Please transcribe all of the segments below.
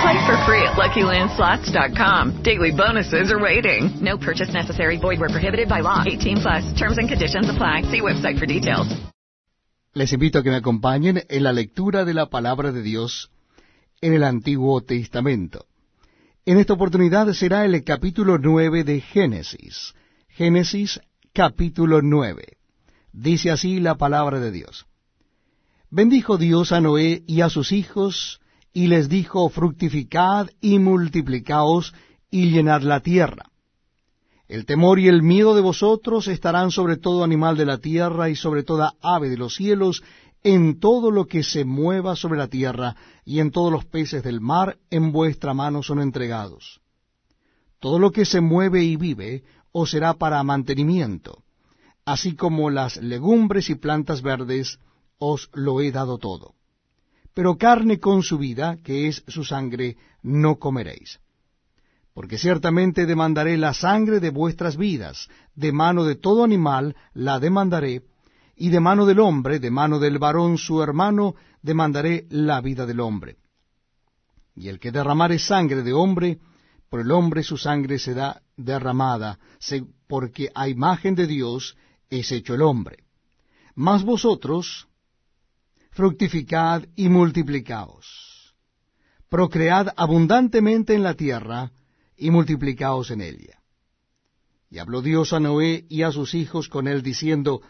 Play for free at LuckyLandSlots.com. Daily bonuses are waiting. No purchase necessary. Void where prohibited by law. 18 plus. Terms and conditions apply. See website for details. Les invito a que me acompañen en la lectura de la palabra de Dios en el Antiguo Testamento. En esta oportunidad será el capítulo 9 de Génesis. Génesis capítulo 9. Dice así la palabra de Dios. Bendijo Dios a Noé y a sus hijos, y les dijo, fructificad y multiplicaos y llenad la tierra. El temor y el miedo de vosotros estarán sobre todo animal de la tierra y sobre toda ave de los cielos, en todo lo que se mueva sobre la tierra, y en todos los peces del mar en vuestra mano son entregados. Todo lo que se mueve y vive os será para mantenimiento, así como las legumbres y plantas verdes, os lo he dado todo. Pero carne con su vida, que es su sangre, no comeréis. Porque ciertamente demandaré la sangre de vuestras vidas, de mano de todo animal la demandaré, y de mano del hombre, de mano del varón su hermano, demandaré la vida del hombre. Y el que derramare sangre de hombre, por el hombre su sangre será derramada, porque a imagen de Dios es hecho el hombre. Mas vosotros, fructificad y multiplicaos. Procread abundantemente en la tierra y multiplicaos en ella. Y habló Dios a Noé y a sus hijos con él, diciendo,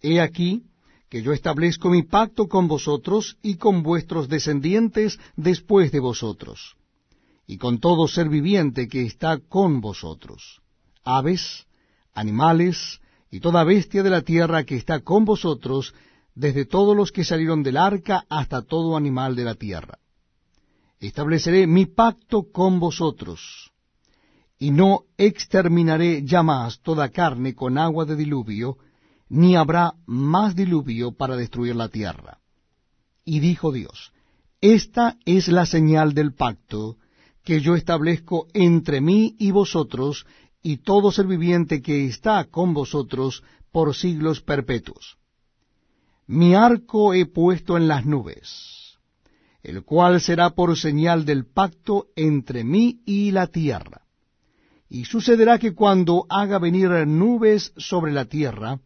He aquí que yo establezco mi pacto con vosotros y con vuestros descendientes después de vosotros, y con todo ser viviente que está con vosotros, aves, animales, y toda bestia de la tierra que está con vosotros, desde todos los que salieron del arca hasta todo animal de la tierra. Estableceré mi pacto con vosotros, y no exterminaré ya más toda carne con agua de diluvio, ni habrá más diluvio para destruir la tierra. Y dijo Dios, Esta es la señal del pacto que yo establezco entre mí y vosotros, y todo ser viviente que está con vosotros por siglos perpetuos mi arco he puesto en las nubes, el cual será por señal del pacto entre mí y la tierra. Y sucederá que cuando haga venir nubes sobre la tierra,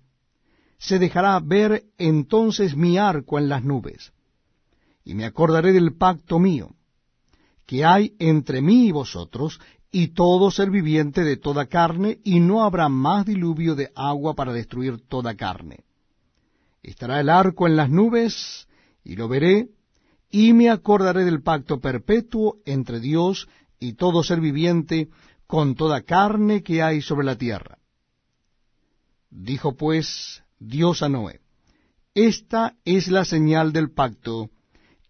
se dejará ver entonces mi arco en las nubes, y me acordaré del pacto mío, que hay entre mí y vosotros, y todo ser viviente de toda carne, y no habrá más diluvio de agua para destruir toda carne estará el arco en las nubes, y lo veré, y me acordaré del pacto perpetuo entre Dios y todo ser viviente, con toda carne que hay sobre la tierra. Dijo pues Dios a Noé, Esta es la señal del pacto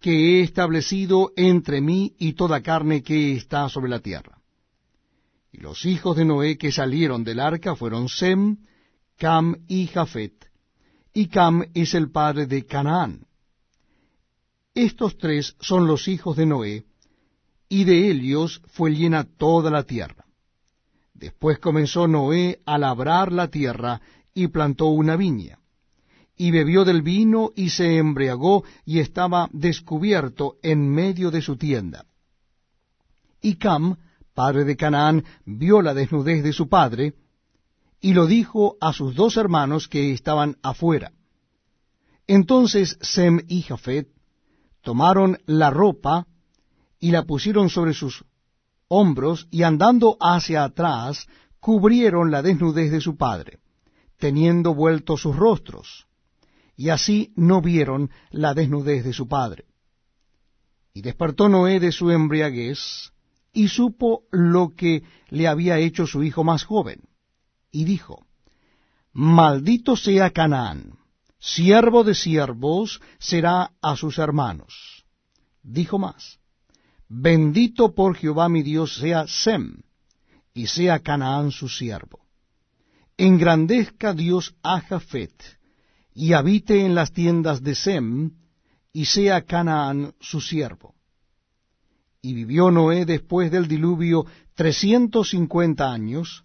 que he establecido entre mí y toda carne que está sobre la tierra. Y los hijos de Noé que salieron del arca fueron Sem, Cam y Jafet y Cam es el padre de Canaán. Estos tres son los hijos de Noé, y de ellos fue llena toda la tierra. Después comenzó Noé a labrar la tierra y plantó una viña, y bebió del vino y se embriagó y estaba descubierto en medio de su tienda. Y Cam, padre de Canaán, vio la desnudez de su padre, y lo dijo a sus dos hermanos que estaban afuera. Entonces Sem y Jafet tomaron la ropa y la pusieron sobre sus hombros y andando hacia atrás cubrieron la desnudez de su padre, teniendo vueltos sus rostros. y así no vieron la desnudez de su padre. Y despertó Noé de su embriaguez, y supo lo que le había hecho su hijo más joven, y dijo, Maldito sea Canaán, siervo de siervos será a sus hermanos. Dijo más, Bendito por Jehová mi Dios sea Sem, y sea Canaán su siervo. Engrandezca Dios a Jafet, y habite en las tiendas de Sem, y sea Canaán su siervo. Y vivió Noé después del diluvio trescientos cincuenta años,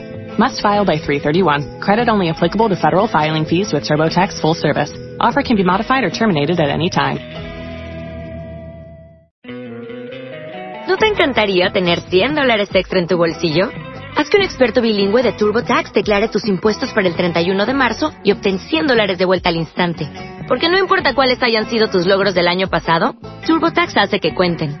Must file by 331. Credit only applicable to federal filing fees with TurboTax full service. Offer can be modified or terminated at any time. ¿No te encantaría tener 100 dólares extra en tu bolsillo? Haz que un experto bilingüe de TurboTax declare tus impuestos para el 31 de marzo y obtén 100 dólares de vuelta al instante. Porque no importa cuáles hayan sido tus logros del año pasado, TurboTax hace que cuenten.